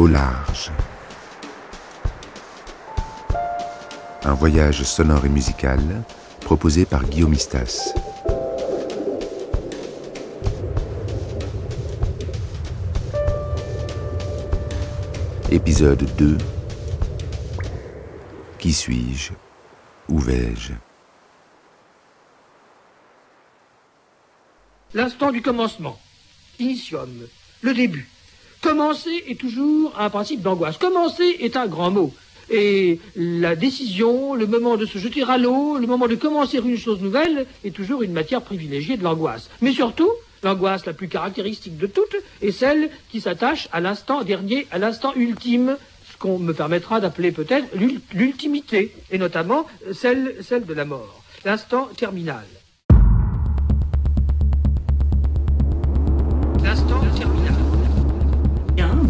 Au large. Un voyage sonore et musical proposé par Guillaume Istas. Épisode 2 Qui suis-je? Où vais-je? L'instant du commencement. Initium. Le début. Commencer est toujours un principe d'angoisse. Commencer est un grand mot. Et la décision, le moment de se jeter à l'eau, le moment de commencer une chose nouvelle est toujours une matière privilégiée de l'angoisse. Mais surtout, l'angoisse la plus caractéristique de toutes est celle qui s'attache à l'instant dernier, à l'instant ultime, ce qu'on me permettra d'appeler peut-être l'ultimité, et notamment celle, celle de la mort, l'instant terminal.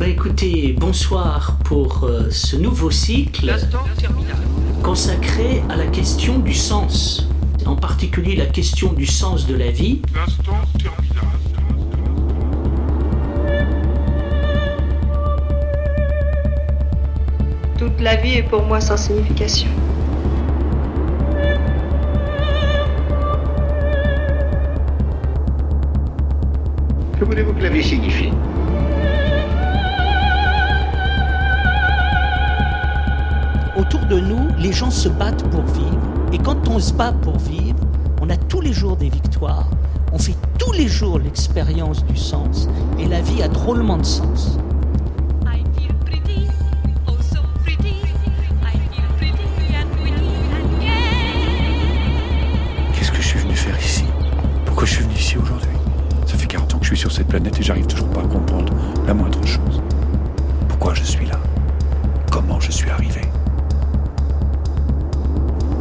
Bah écoutez, bonsoir pour euh, ce nouveau cycle consacré à la question du sens, en particulier la question du sens de la vie. Toute la vie est pour moi sans signification. Que voulez-vous que la vie signifie? Autour de nous, les gens se battent pour vivre, et quand on se bat pour vivre, on a tous les jours des victoires, on fait tous les jours l'expérience du sens, et la vie a drôlement de sens. I feel pretty, oh. Qu'est-ce que je suis venu faire ici? Pourquoi je suis venu ici aujourd'hui? Ça fait 40 ans que je suis sur cette planète et j'arrive toujours pas à comprendre la moindre chose. Pourquoi je suis là? Comment je suis arrivé?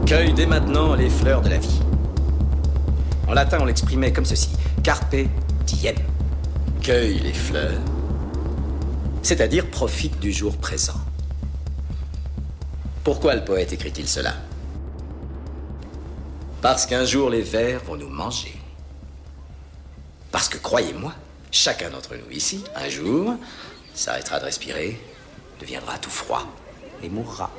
Cueille dès maintenant les fleurs de la vie. En latin, on l'exprimait comme ceci carpe diem. Cueille les fleurs, c'est-à-dire profite du jour présent. Pourquoi le poète écrit-il cela? Parce qu'un jour les vers vont nous manger. Parce que croyez-moi, chacun d'entre nous ici, un jour, s'arrêtera de respirer, deviendra tout froid et mourra.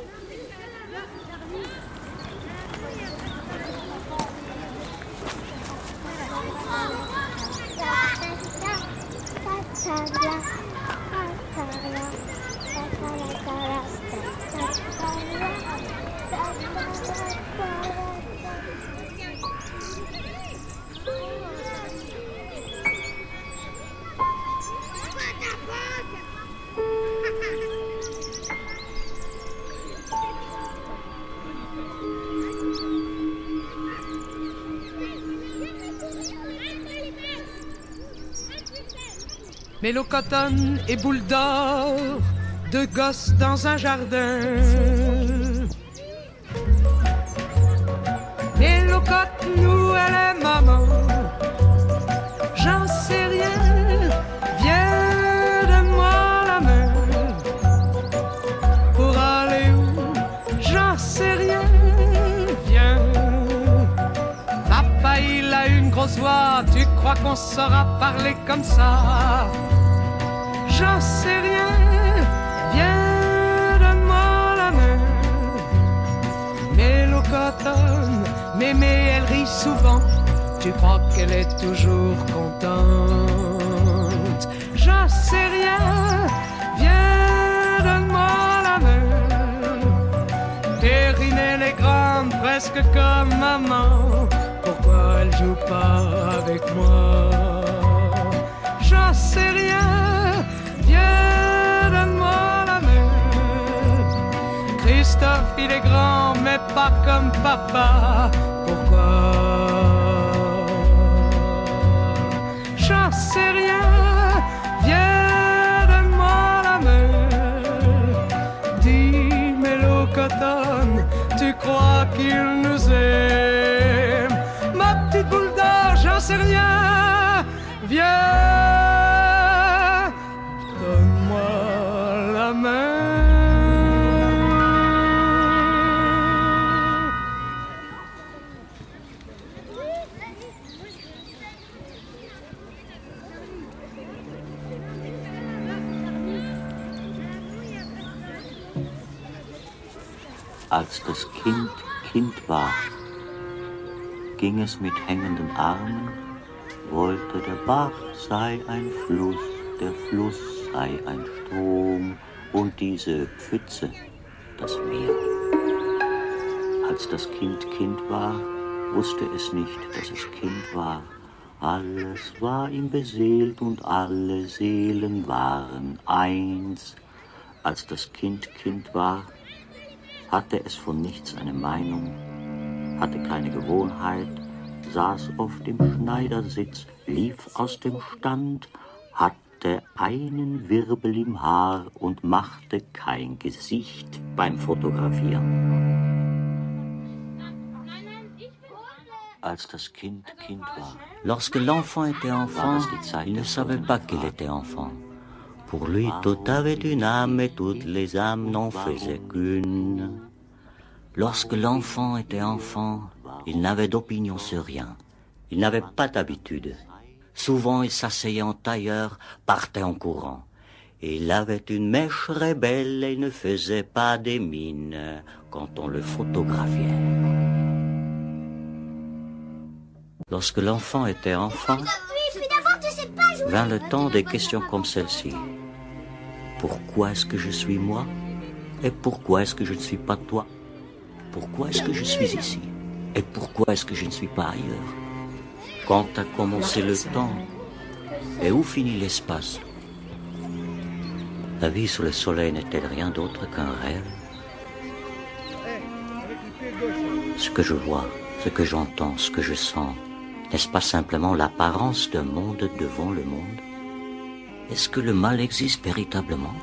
Mélocotone et boule d'or, deux gosses dans un jardin. Mélocote, nous, elle est maman. J'en sais rien, viens de moi la main. Pour aller où, j'en sais rien, viens. Papa, il a une grosse voix, tu crois qu'on saura parler comme ça? J'en sais rien, viens, donne-moi la main. Mélocotone, mémé, elle rit souvent. Tu crois qu'elle est toujours contente? J'en sais rien, viens, donne-moi la main. Terrine, elle est grande, presque comme maman. Pourquoi elle joue pas avec moi? Grand, mais pas comme papa. Pourquoi? J'en sais rien, viens, donne-moi la main. Dis, Mélocotone, tu crois qu'il war, ging es mit hängenden Armen, wollte der Bach sei ein Fluss, der Fluss sei ein Strom und diese Pfütze das Meer. Als das Kind Kind war, wusste es nicht, dass es Kind war. Alles war ihm beseelt und alle Seelen waren eins. Als das Kind Kind war, hatte es von nichts eine Meinung, hatte keine Gewohnheit, saß auf dem Schneidersitz, lief aus dem Stand, hatte einen Wirbel im Haar und machte kein Gesicht beim Fotografieren. Als das Kind Kind war. Lorsque l'enfant était enfant, il ne savait pas qu'il était enfant. Pour lui, tout avait une âme et toutes les âmes n'en faisaient qu'une. Lorsque l'enfant était enfant, il n'avait d'opinion sur rien. Il n'avait pas d'habitude. Souvent, il s'asseyait en tailleur, partait en courant. Il avait une mèche rebelle et ne faisait pas des mines quand on le photographiait. Lorsque l'enfant était enfant, vint le temps des questions comme celle-ci. Pourquoi est-ce que je suis moi Et pourquoi est-ce que je ne suis pas toi? Pourquoi est-ce que je suis ici Et pourquoi est-ce que je ne suis pas ailleurs Quand a commencé le temps Et où finit l'espace La vie sous le soleil n'est-elle rien d'autre qu'un rêve Ce que je vois, ce que j'entends, ce que je sens, n'est-ce pas simplement l'apparence d'un monde devant le monde Est-ce que le mal existe véritablement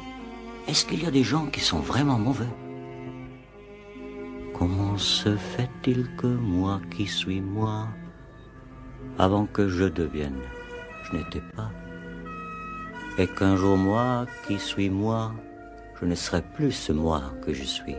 Est-ce qu'il y a des gens qui sont vraiment mauvais Se fait-il que moi qui suis moi, avant que je devienne, je n'étais pas? Et qu'un jour moi qui suis moi, je ne serai plus ce moi que je suis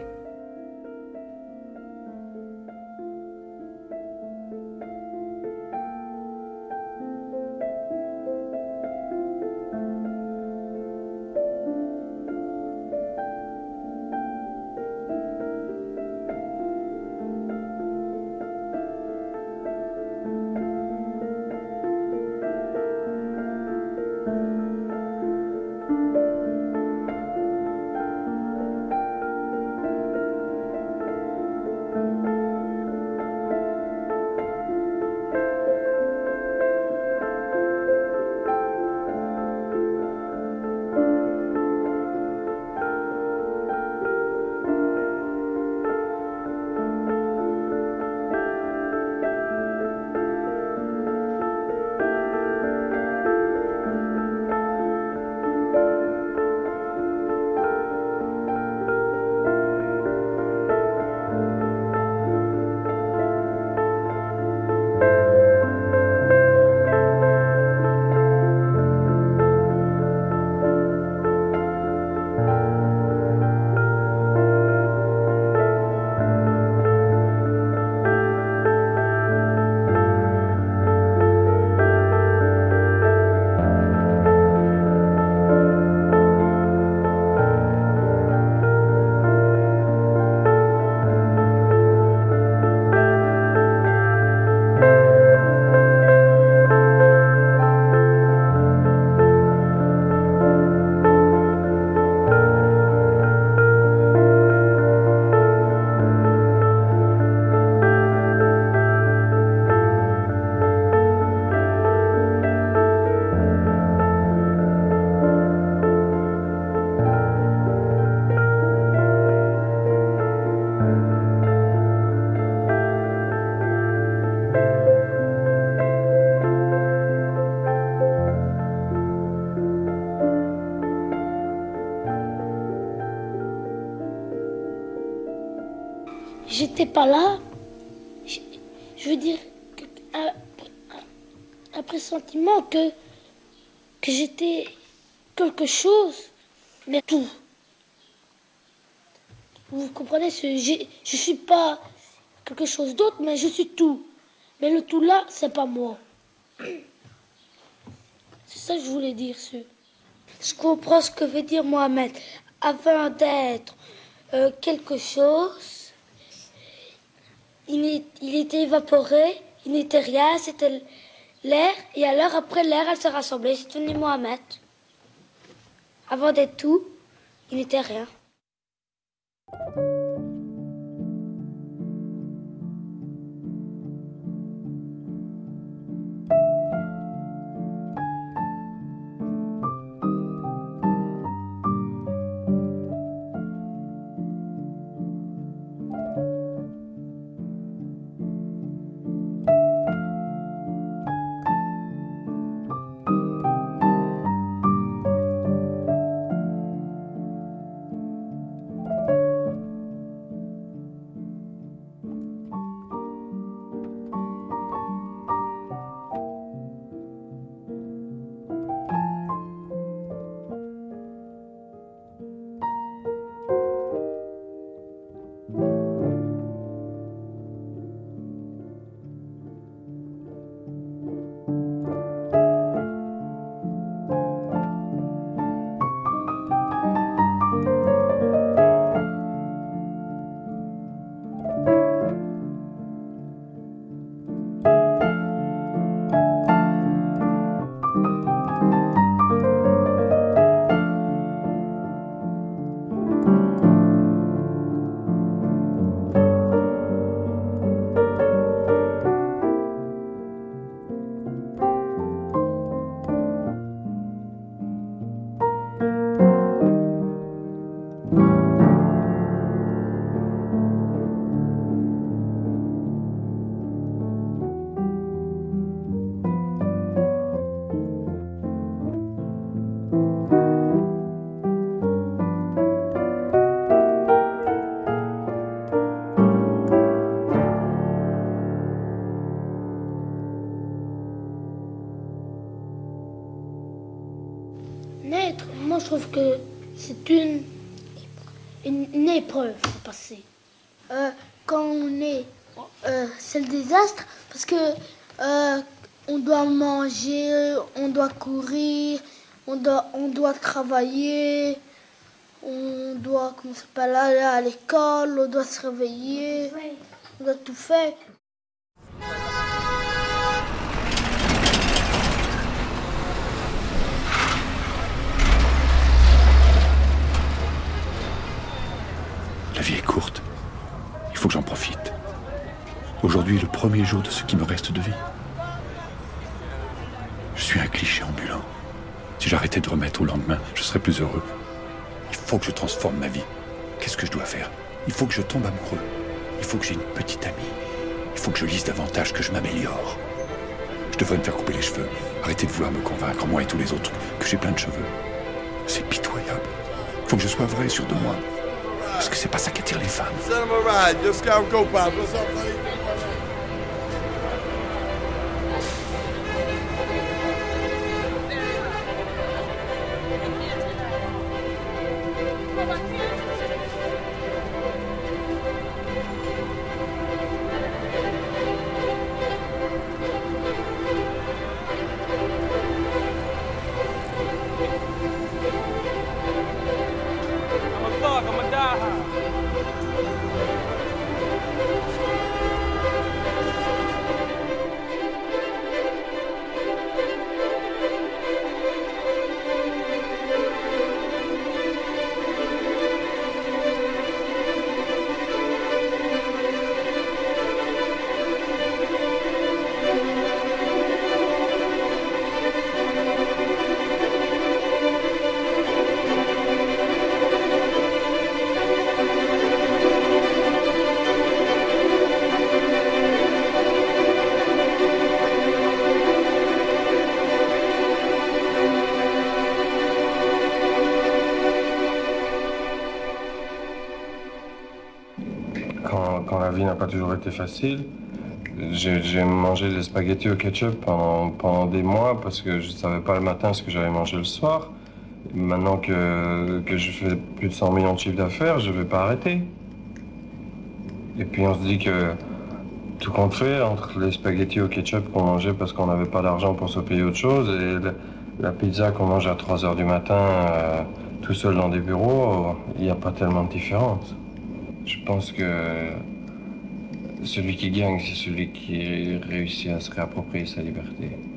que, j'étais quelque chose, mais tout. Vous comprenez, ce- je suis pas quelque chose d'autre, mais je suis tout. Mais le tout là, c'est pas moi. C'est ça que je voulais dire. Ce. Je comprends ce que veut dire Mohamed. Avant d'être euh, quelque chose, il, il était évaporé, il n'était rien, c'était l'air. Et alors, après l'air, elle se rassemblait. Devenu Mohamed. Avant d'être tout, il n'était rien. Naître, moi je trouve que c'est une, une, une épreuve à passer. Euh, quand on est, euh, c'est le désastre parce que euh, on doit manger, on doit courir, on doit, on doit travailler, on doit comment aller à l'école, on doit se réveiller, on doit tout faire. La vie est courte. Il faut que j'en profite. Aujourd'hui est le premier jour de ce qui me reste de vie. Je suis un cliché ambulant. Si j'arrêtais de remettre au lendemain, je serais plus heureux. Il faut que je transforme ma vie. Qu'est-ce que je dois faire? Il faut que je tombe amoureux. Il faut que j'ai une petite amie. Il faut que je lise davantage, que je m'améliore. Je devrais me faire couper les cheveux. Arrêter de vouloir me convaincre, moi et tous les autres, que j'ai plein de cheveux. C'est pitoyable. Il faut que je sois vrai sûr de moi. Parce que c'est pas ça qui attire les femmes. Pas toujours été facile. J'ai mangé des spaghettis au ketchup pendant, des mois parce que je ne savais pas le matin ce que j'allais manger le soir. Maintenant que, que je fais plus de 100 millions de chiffres d'affaires, je ne vais pas arrêter. Et puis on se dit que tout compte fait, entre les spaghettis au ketchup qu'on mangeait parce qu'on n'avait pas d'argent pour se payer autre chose et la, la pizza qu'on mange à 3 heures du matin euh, tout seul dans des bureaux, il n'y a pas tellement de différence. Je pense que celui qui gagne, c'est celui qui réussit à se réapproprier sa liberté.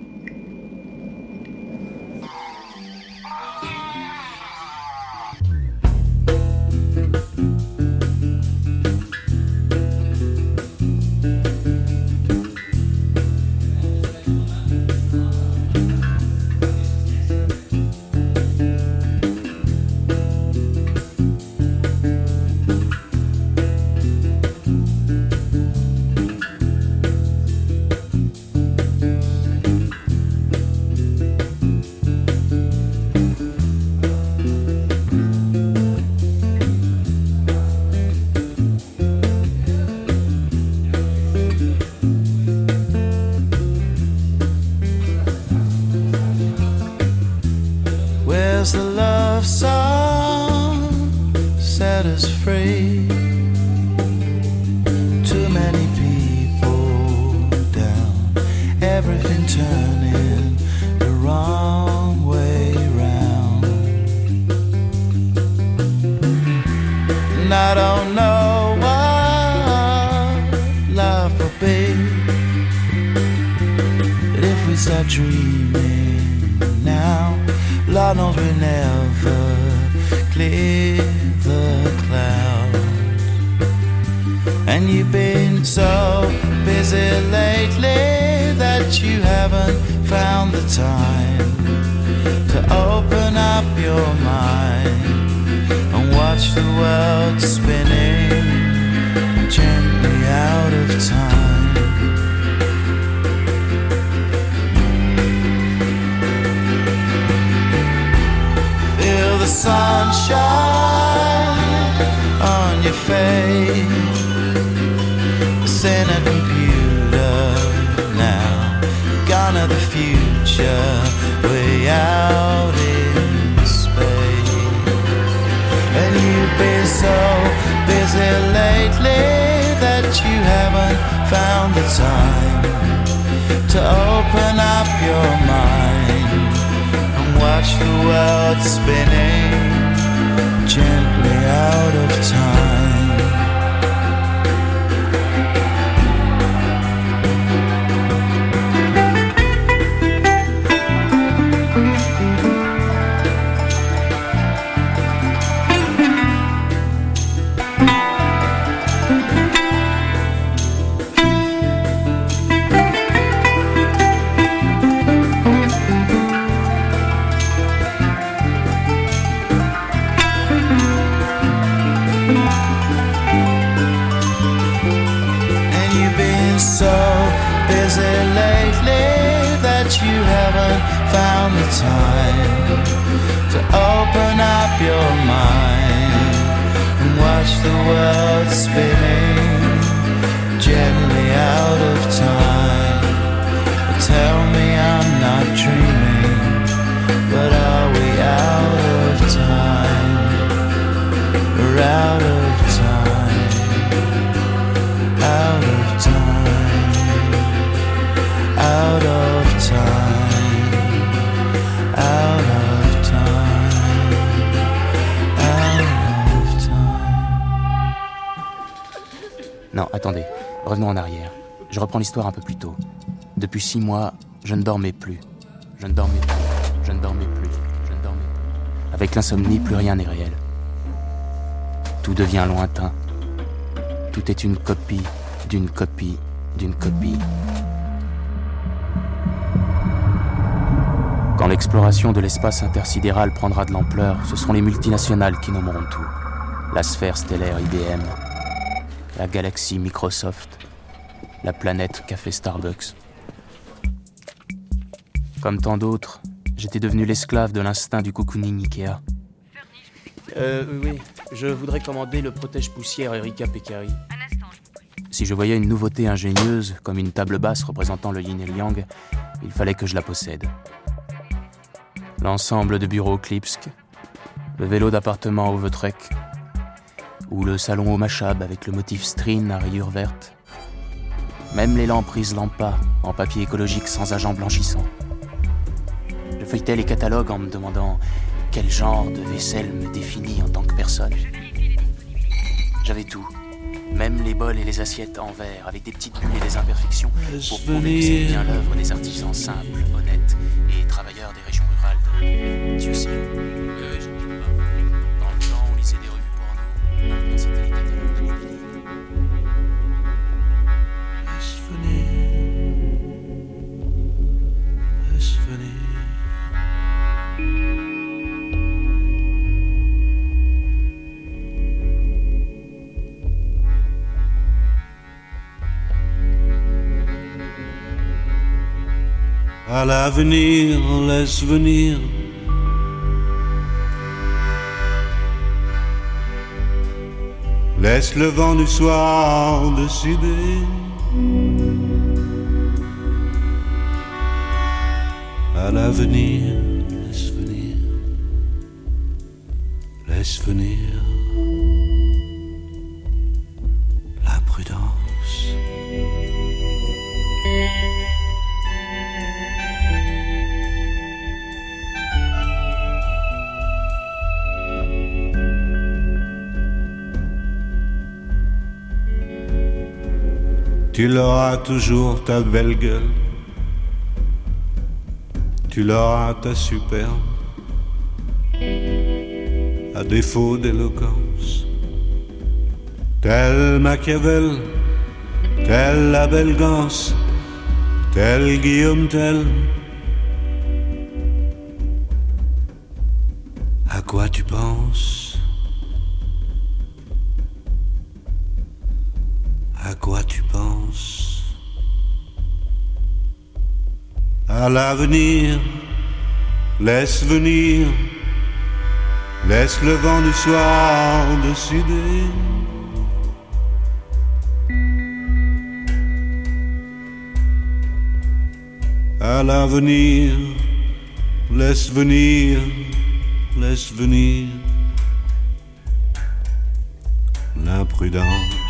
Depuis six mois, je ne dormais plus. Je ne dormais plus. Je ne dormais plus. Je ne dormais plus. Avec l'insomnie, plus rien n'est réel. Tout devient lointain. Tout est une copie, d'une copie, d'une copie. Quand l'exploration de l'espace intersidéral prendra de l'ampleur, ce seront les multinationales qui nommeront tout. La sphère stellaire IBM, la galaxie Microsoft, la planète Café Starbucks. Comme tant d'autres, j'étais devenu l'esclave de l'instinct du cocooning Ikea. Euh, oui. Je voudrais commander le protège-poussière Erika Peccari. Si je voyais une nouveauté ingénieuse, comme une table basse représentant le yin et le yang, il fallait que je la possède. L'ensemble de bureaux Klipsk, le vélo d'appartement au Vetrek, ou le salon au Machab avec le motif string à rayures vertes. Même les lampes prises Lampa en papier écologique sans agent blanchissant. Je feuilletais les catalogues en me demandant quel genre de vaisselle me définit en tant que personne. J'avais tout. Même les bols et les assiettes en verre, avec des petites bulles et des imperfections, pour prouver que c'est bien l'œuvre des artisans simples, honnêtes et travailleurs des régions rurales de Dieu sait. À l'avenir, laisse venir. Laisse le vent du soir décider. À l'avenir, laisse venir. Laisse venir. Tu l'auras toujours ta belle gueule. Tu l'auras ta superbe. À défaut d'éloquence. Tel Machiavel, tel la belle Gance, tel Guillaume Tell. L'avenir, laisse venir, laisse le vent du soir décider. À l'avenir, laisse venir, laisse venir l'imprudence.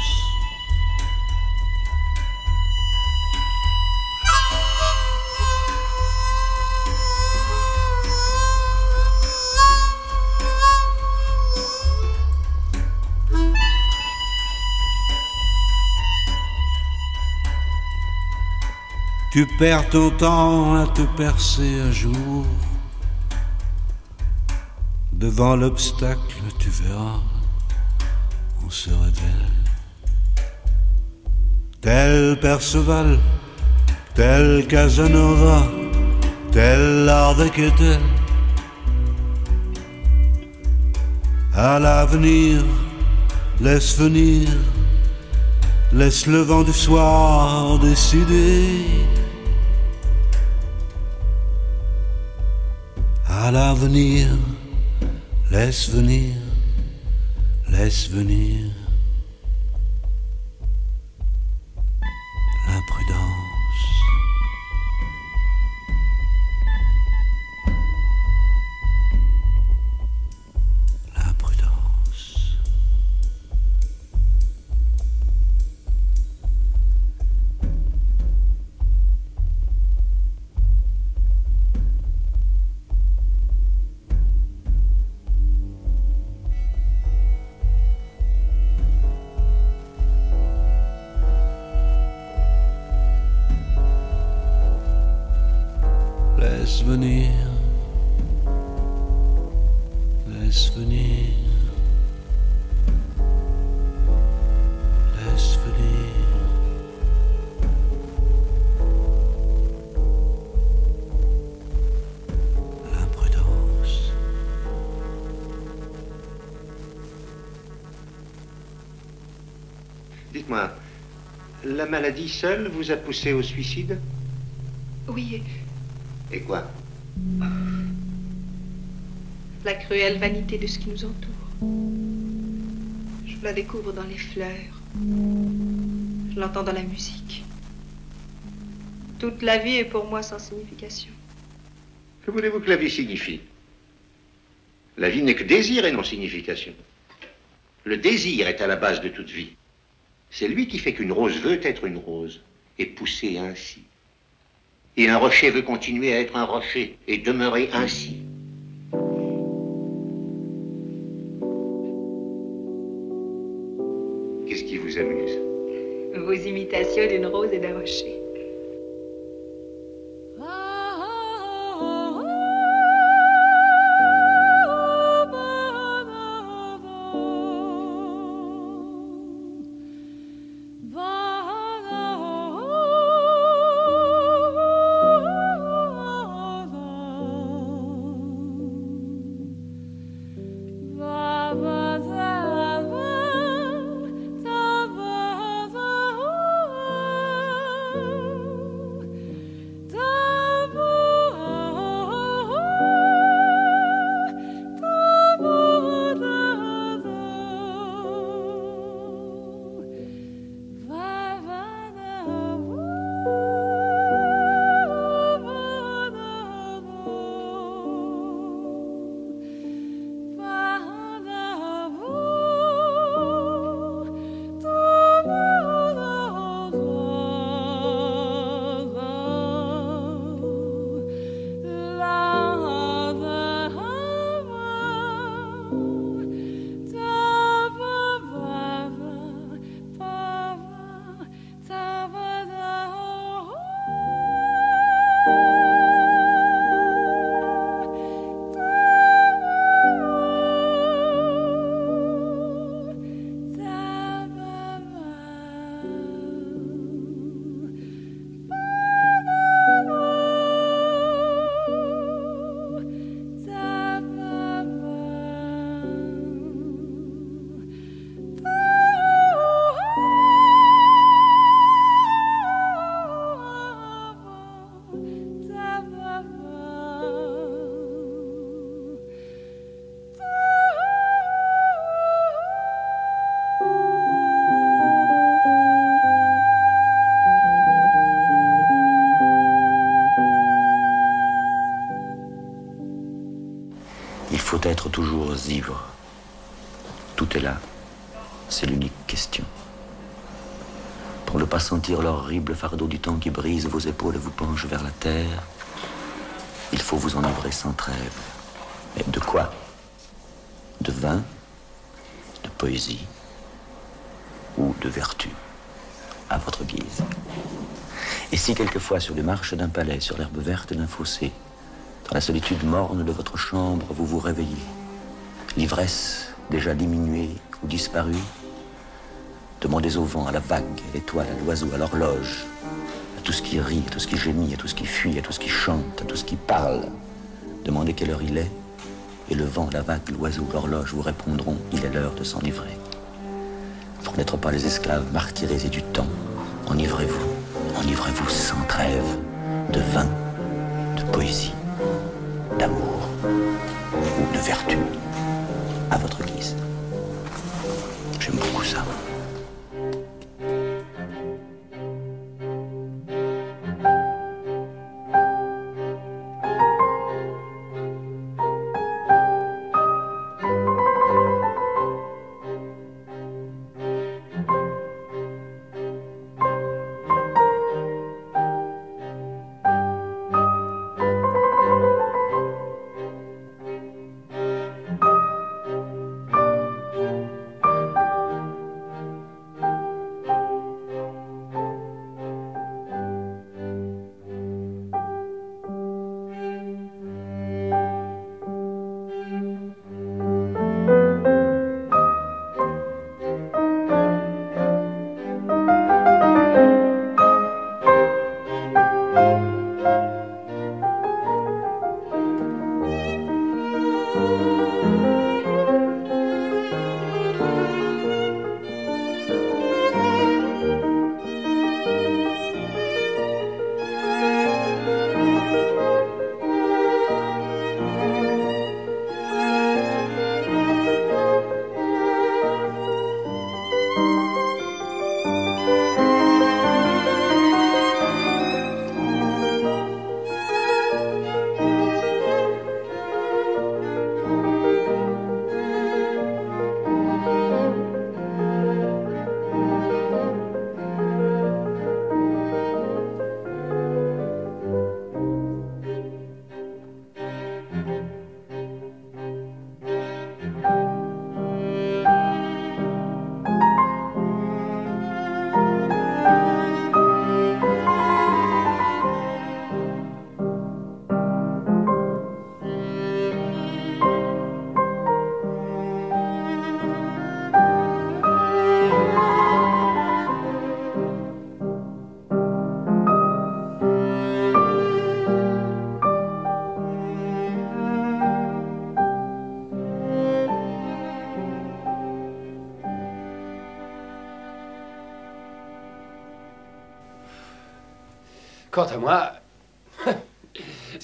Tu perds ton temps à te percer un jour. Devant l'obstacle, tu verras, on se révèle. Tel Perceval, tel Casanova, tel Ardec et tel. À l'avenir, laisse venir, laisse le vent du soir décider. L'avenir, laisse venir, laisse venir seule vous a poussé au suicide Oui, Et quoi la cruelle vanité de ce qui nous entoure. Je la découvre dans les fleurs. Je l'entends dans la musique. Toute la vie est pour moi sans signification. Que voulez-vous que la vie signifie? La vie n'est que désir et non signification. Le désir est à la base de toute vie. C'est lui qui fait qu'une rose veut être une rose et pousser ainsi. Et un rocher veut continuer à être un rocher et demeurer ainsi. Qu'est-ce qui vous amuse? Vos imitations d'une rose et d'un rocher. Ivre. Tout est là. C'est l'unique question. Pour ne pas sentir l'horrible fardeau du temps qui brise vos épaules et vous penche vers la terre, il faut vous enivrer sans trêve. Mais de quoi? De vin? De poésie? Ou de vertu? À votre guise. Et si quelquefois sur les marches d'un palais, sur l'herbe verte d'un fossé, dans la solitude morne de votre chambre, vous vous réveillez, l'ivresse déjà diminuée ou disparue, demandez au vent, à la vague, à l'étoile, à l'oiseau, à l'horloge, à tout ce qui rit, à tout ce qui gémit, à tout ce qui fuit, à tout ce qui chante, à tout ce qui parle. Demandez quelle heure il est, et le vent, la vague, l'oiseau, l'horloge vous répondront, il est l'heure de s'enivrer. Pour n'être pas les esclaves martyrisés du temps, enivrez-vous, enivrez-vous sans trêve de vin, de poésie, d'amour ou de vertu,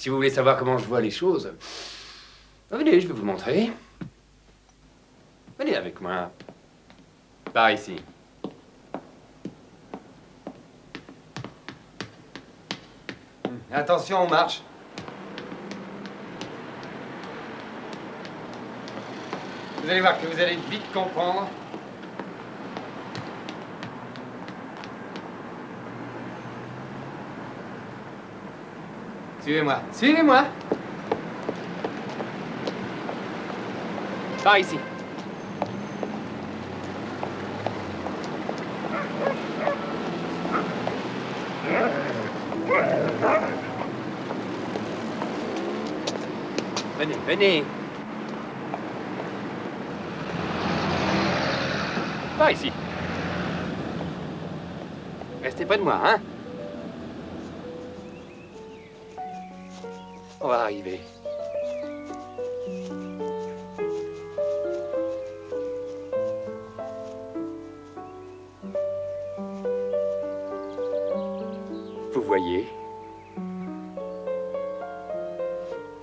si vous voulez savoir comment je vois les choses, venez, je vais vous montrer. Venez avec moi. Par ici. Attention, on marche. Vous allez voir que vous allez vite comprendre. Suivez-moi. Suivez-moi. Par ici. Venez, venez. Par ici. Restez près de moi, hein Vous voyez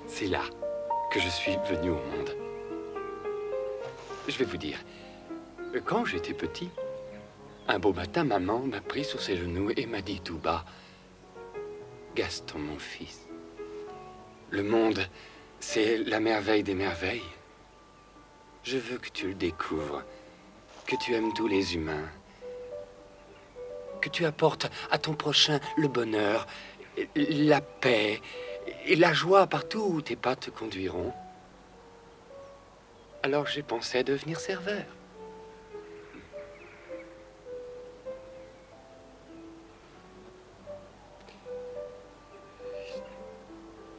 C'est là que je suis venu au monde. Je vais vous dire, quand j'étais petit, un beau matin, maman m'a pris sur ses genoux et m'a dit tout bas, Gaston, mon fils, le monde, c'est la merveille des merveilles. Je veux que tu le découvres, que tu aimes tous les humains, que tu apportes à ton prochain le bonheur, la paix et la joie partout où tes pas te conduiront. Alors j'ai pensé à devenir serveur.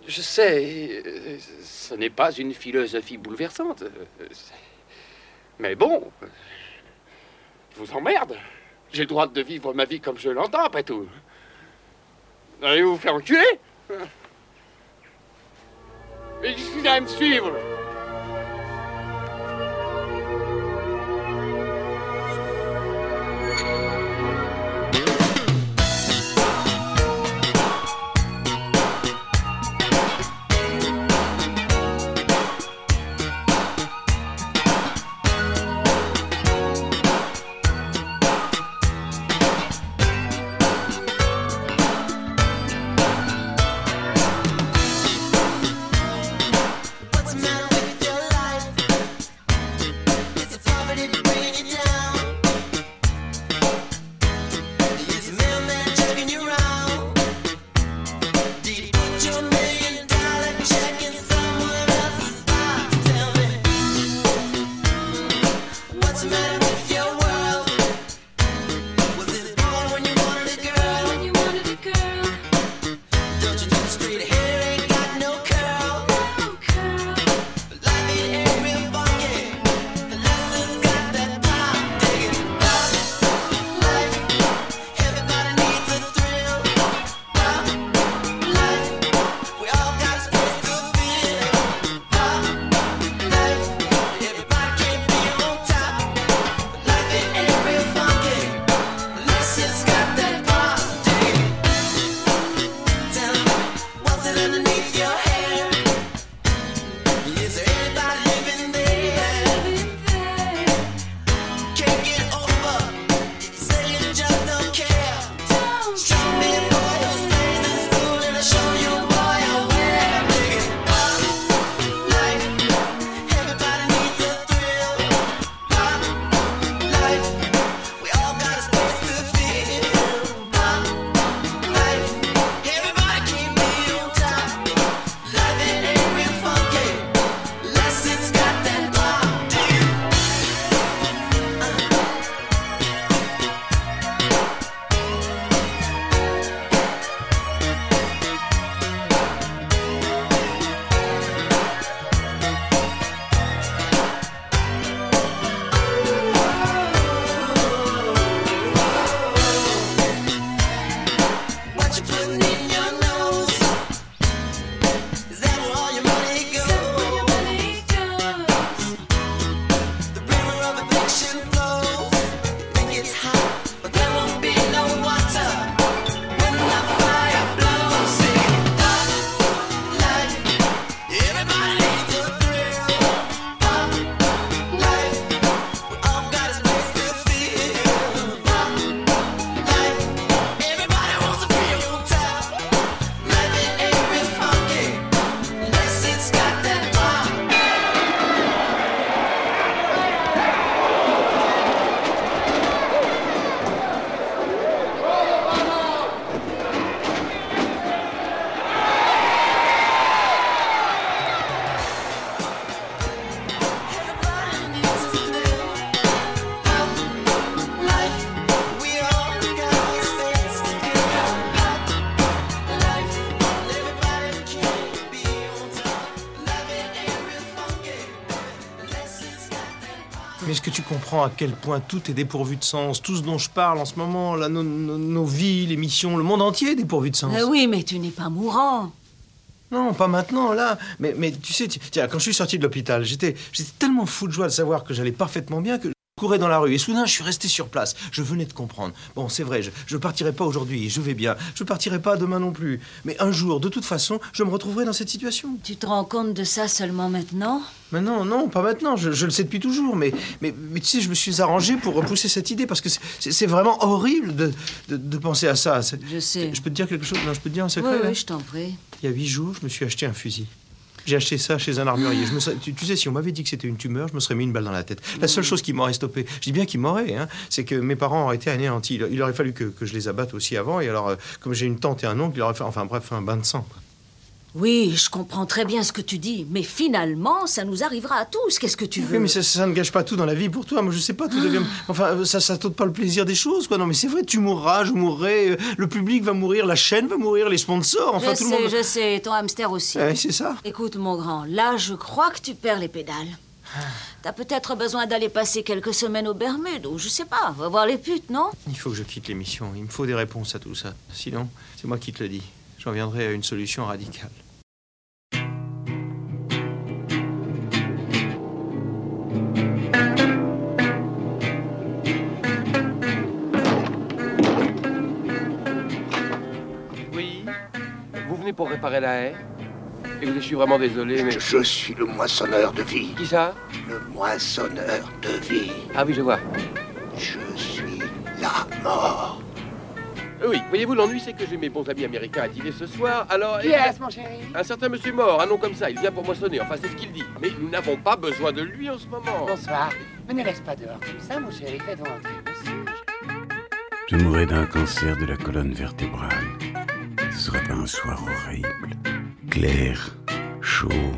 Je sais, ce n'est pas une philosophie bouleversante. Mais bon, je vous emmerde. J'ai le droit de vivre ma vie comme je l'entends, après tout. Allez vous faire enculer? Mais là à me suivre matter comprends à quel point tout est dépourvu de sens Tout ce dont je parle en ce moment, là, nos, nos- nos vies, les missions, le monde entier est dépourvu de sens. Euh, oui, mais tu n'es pas mourant. Non, pas maintenant, là. Mais, mais tu sais, tiens, quand je suis sorti de l'hôpital, j'étais j'étais tellement fou de joie de savoir que j'allais parfaitement bien que courais dans la rue. Et soudain, je suis resté sur place. Je venais de comprendre. Bon, c'est vrai, je ne partirai pas aujourd'hui, je vais bien. Je ne partirai pas demain non plus. Mais un jour, de toute façon, je me retrouverai dans cette situation. Tu te rends compte de ça seulement maintenant? Mais non, non, pas maintenant. Je, je le sais depuis toujours. Mais, mais, mais tu sais, je me suis arrangé pour repousser cette idée parce que c'est- vraiment horrible de, de, de penser à ça. Je sais. Je peux te dire quelque chose? Non, je peux te dire un Oui, secret là oui, je t'en prie. Il y a huit jours, je me suis acheté un fusil. J'ai acheté ça chez un armurier. Tu, sais, si on m'avait dit que c'était une tumeur, je me serais mis une balle dans la tête. La seule chose qui m'aurait stoppé, je dis bien qu'il m'aurait, hein, c'est que mes parents auraient été anéantis. Il, aurait fallu que, que je les abatte aussi avant. Et alors, euh, comme j'ai une tante et un oncle, il aurait fait, enfin bref, un bain de sang. Oui, je comprends très bien ce que tu dis, mais finalement, ça nous arrivera à tous. Qu'est-ce que tu veux Oui, mais ça, ça ne gâche pas tout dans la vie pour toi. Moi, je sais pas, tout devient. Enfin, ça, ça t'ôte pas le plaisir des choses, quoi. Non, mais c'est vrai, tu mourras, je mourrai, euh, le public va mourir, la chaîne va mourir, les sponsors, enfin je tout sais, le monde. je sais, ton hamster aussi. Ouais, c'est ça. Écoute, mon grand, là, je crois que tu perds les pédales. T'as peut-être besoin d'aller passer quelques semaines aux Bermudes, ou je sais pas, va voir les putes, non? Il faut que je quitte l'émission. Il me faut des réponses à tout ça. Sinon, c'est moi qui te le dis. J'en viendrai à une solution radicale. Venez pour réparer la haie Écoutez, je suis vraiment désolé, mais... Je suis le moissonneur de vie. Qui ça? Le moissonneur de vie. Ah oui, je vois. Je suis la mort. Euh, Oui, voyez-vous, l'ennui, c'est que j'ai mes bons amis américains à dîner ce soir, alors... Qui est-ce, mon chéri Un certain monsieur mort, un nom comme ça, il vient pour moissonner, enfin, c'est ce qu'il dit. Mais nous n'avons pas besoin de lui en ce moment. Bonsoir. Ne me laisse pas dehors comme ça, mon chéri. Faites entrer, monsieur. Je mourrai d'un cancer de la colonne vertébrale. Pas un soir horrible. Clair, chaud,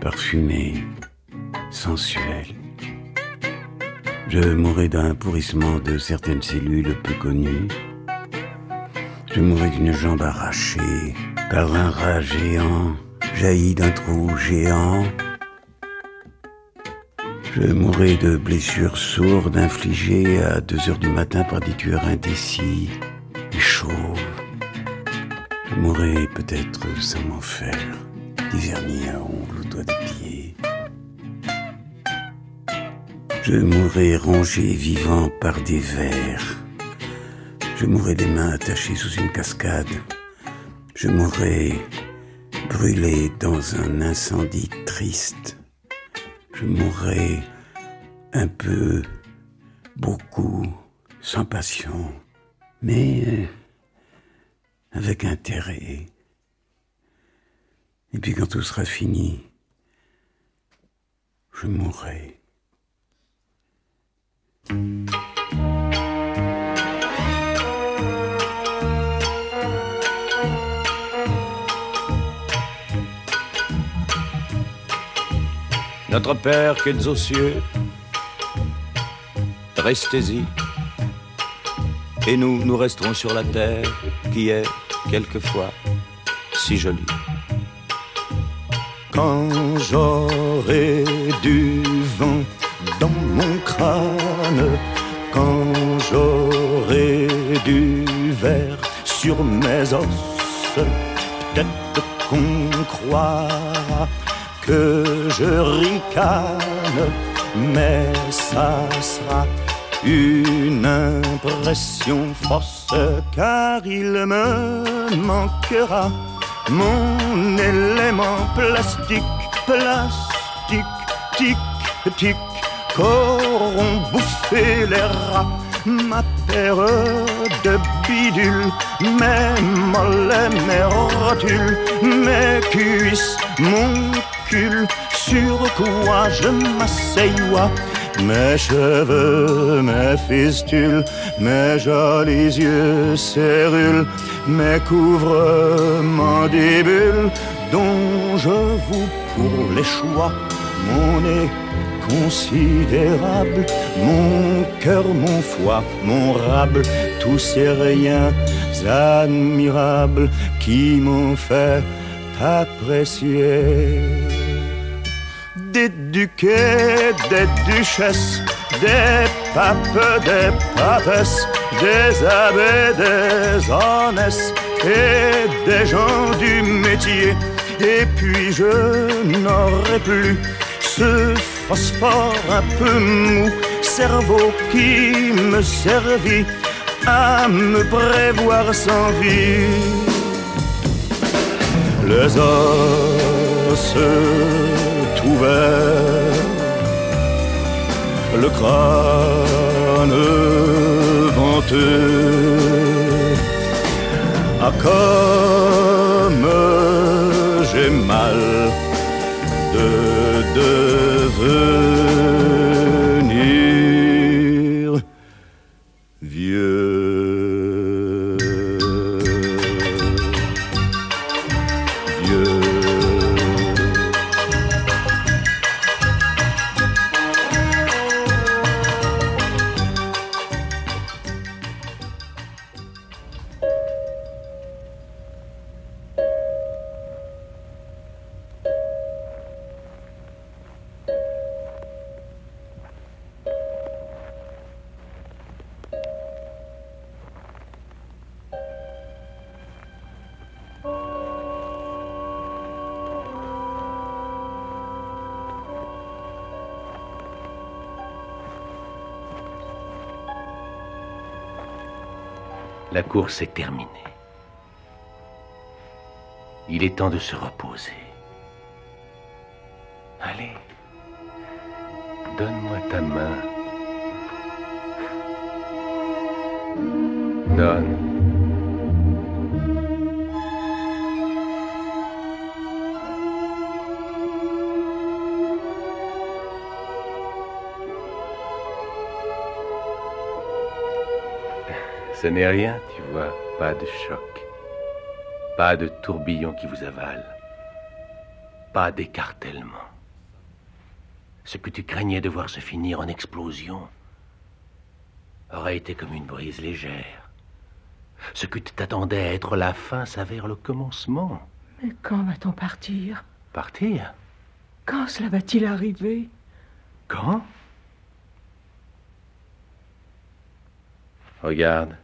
parfumé, sensuel. Je mourrai d'un pourrissement de certaines cellules peu connues. Je mourrai d'une jambe arrachée par un rat géant jailli d'un trou géant. Je mourrai de blessures sourdes infligées à deux heures du matin par des tueurs indécis et chauves. Je mourrai peut-être sans m'en faire, des vernis à ongles aux doigts des pieds. Je mourrai rongé vivant par des vers. Je mourrai les mains attachées sous une cascade. Je mourrai brûlé dans un incendie triste. Je mourrai un peu, beaucoup, sans passion, mais euh, avec intérêt. Et puis quand tout sera fini, je mourrai. Notre Père qui es aux cieux, restez-y. Et nous, nous resterons sur la terre qui est quelquefois si jolie. Quand j'aurai du vent dans mon crâne, quand j'aurai du verre sur mes os, peut-être qu'on croira que je ricane, mais ça sera une impression fausse, car il me manquera mon élément plastique, plastique, tic, tic, qu'auront bouffé les rats. Ma paire de bidules, mes mollets, mes rotules, mes cuisses, mon cul, sur quoi je m'asseyois. Mes cheveux, mes fistules, mes jolis yeux cérules, mes couvre mandibules, dont je vous pour les choix. Mon nez considérable, mon cœur, mon foie, mon rable, tous ces riens admirables qui m'ont fait apprécier des duquets, des duchesses, des papes, des papesses, des abbés, des honnêtes et des gens du métier. Et puis je n'aurai plus ce phosphore un peu mou, cerveau qui me servit à me prévoir sans vie. Les os le crâne venteux, ah comme j'ai mal de devenir vieux. Course est terminée. Il est temps de se reposer. Allez, donne-moi ta main. Donne. Ce n'est rien, tu vois, pas de choc, pas de tourbillon qui vous avale, pas d'écartèlement. Ce que tu craignais de voir se finir en explosion aurait été comme une brise légère. Ce que tu t'attendais à être la fin s'avère le commencement. Mais quand va-t-on partir? Partir? Quand cela va-t-il arriver? Quand? Regarde.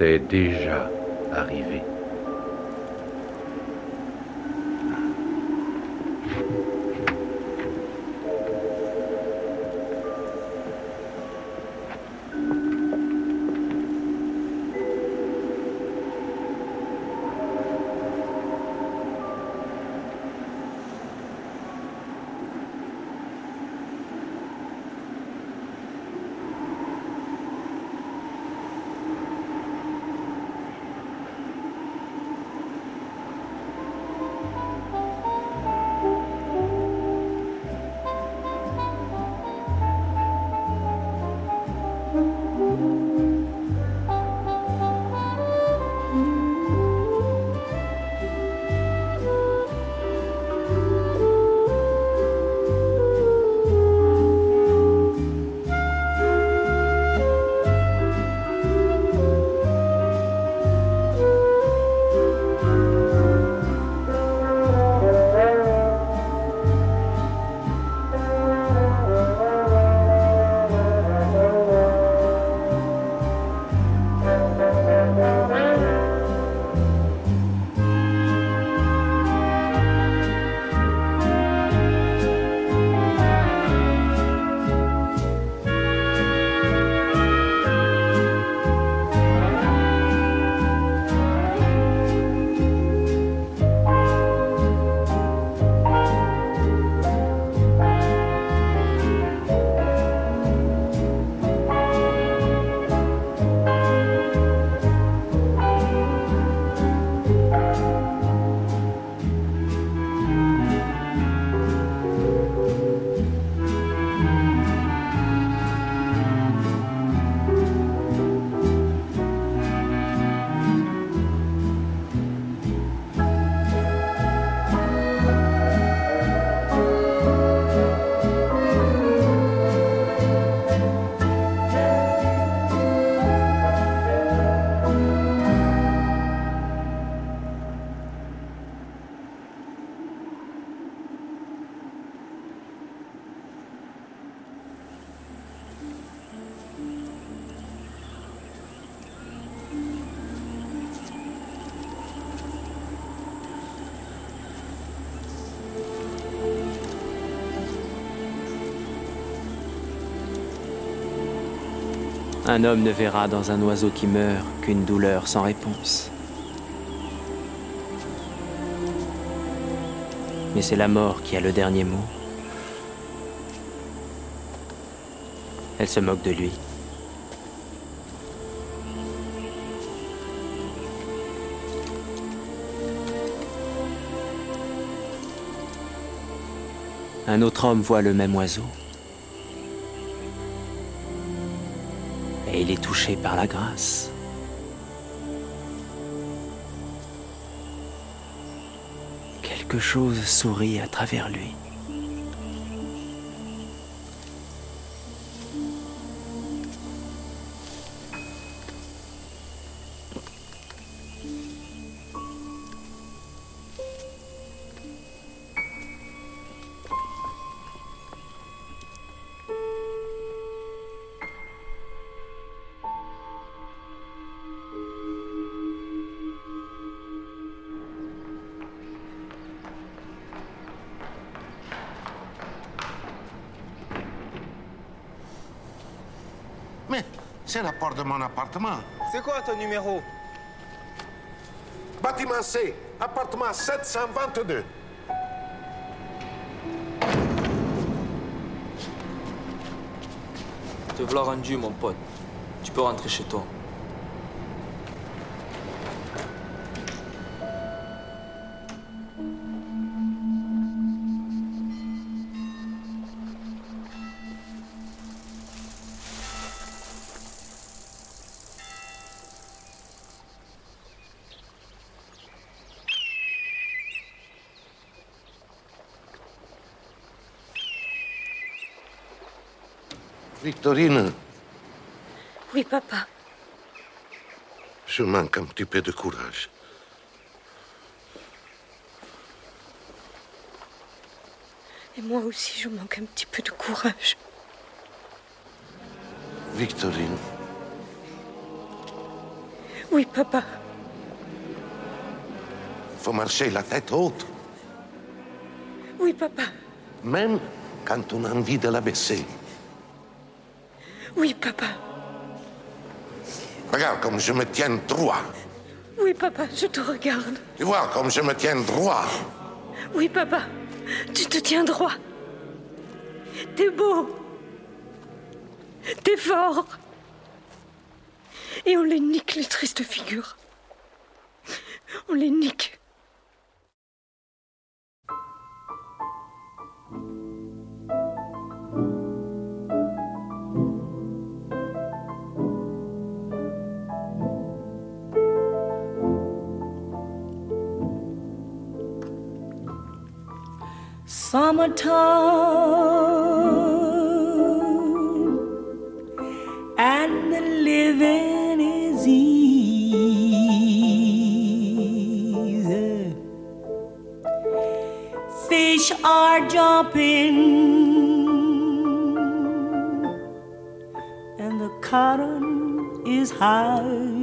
C'est déjà arrivé. Un homme ne verra dans un oiseau qui meurt qu'une douleur sans réponse. Mais c'est la mort qui a le dernier mot. Elle se moque de lui. Un autre homme voit le même oiseau. Il est touché par la grâce. Quelque chose sourit à travers lui. C'est la porte de mon appartement. C'est quoi ton numéro? Bâtiment C, appartement 722. Te voilà rendu, mon pote. Tu peux rentrer chez toi. Victorine, Oui, papa. je manque un petit peu de courage. Et moi aussi, je manque un petit peu de courage. Victorine, Oui, papa. faut marcher la tête haute, Oui, papa. même quand on a envie de la baisser. Oui, papa. Regarde comme je me tiens droit. Oui, papa, je te regarde. Tu vois comme je me tiens droit. Oui, papa. Tu te tiens droit. T'es beau. T'es fort. Et on les nique, les tristes figures. On les nique. Summertime and the living is easy. Fish are jumping and the cotton is high.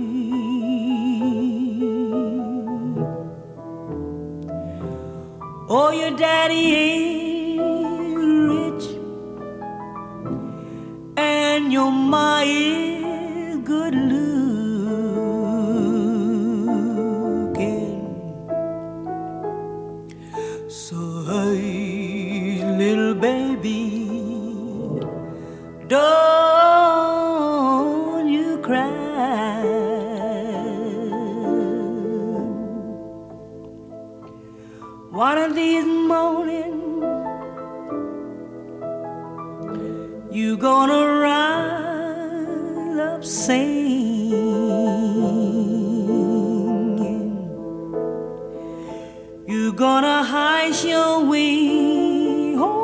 Oh, your daddy ain't rich, and your ma is good looking. up singing. You're gonna hide your way home,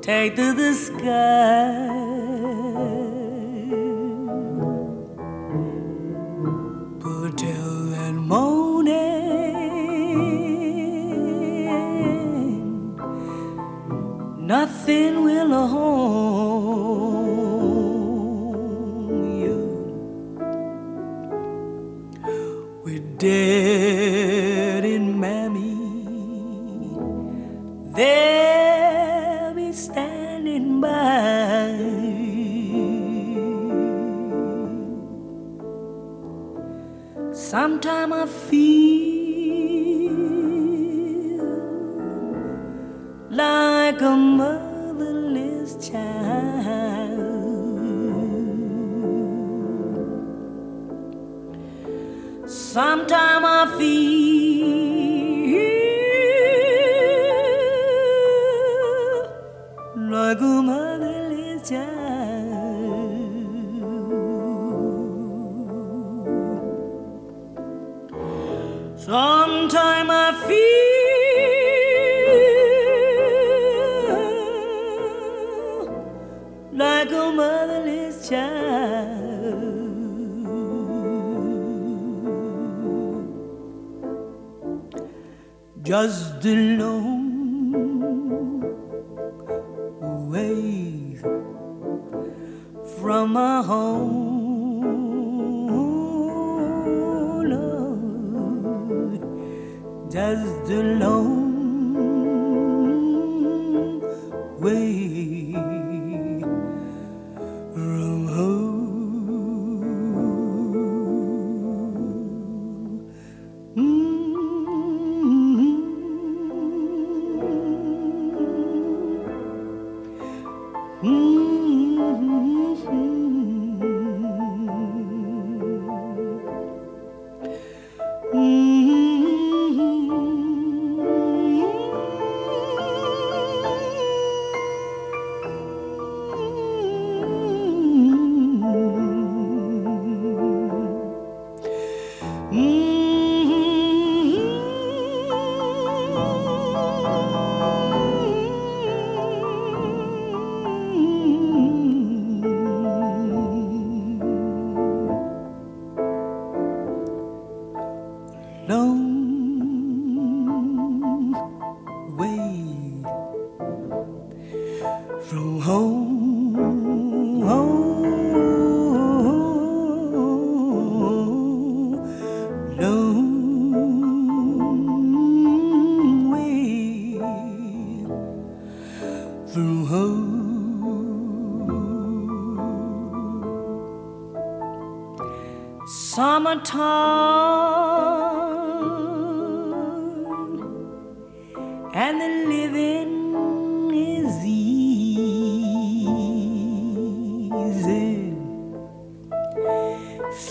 take to the sky. nothing will hold. from my home. Does the Lord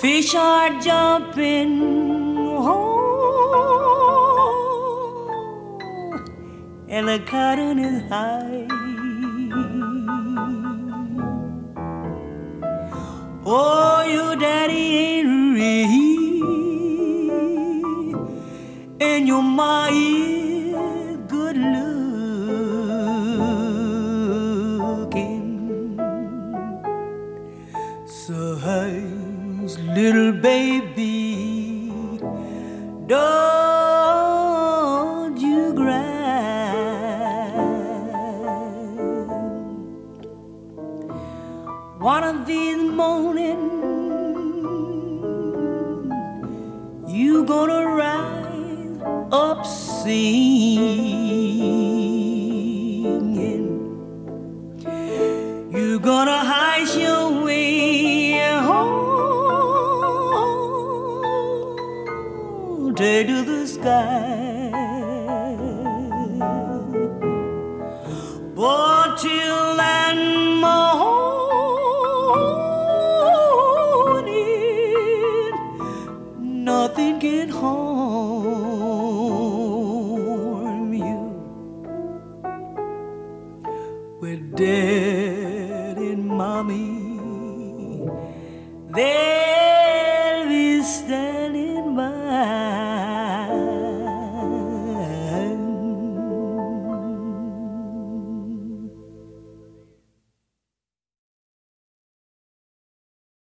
Fish are jumping. And the cotton is high. Oh, your daddy ain't real, and your ma is.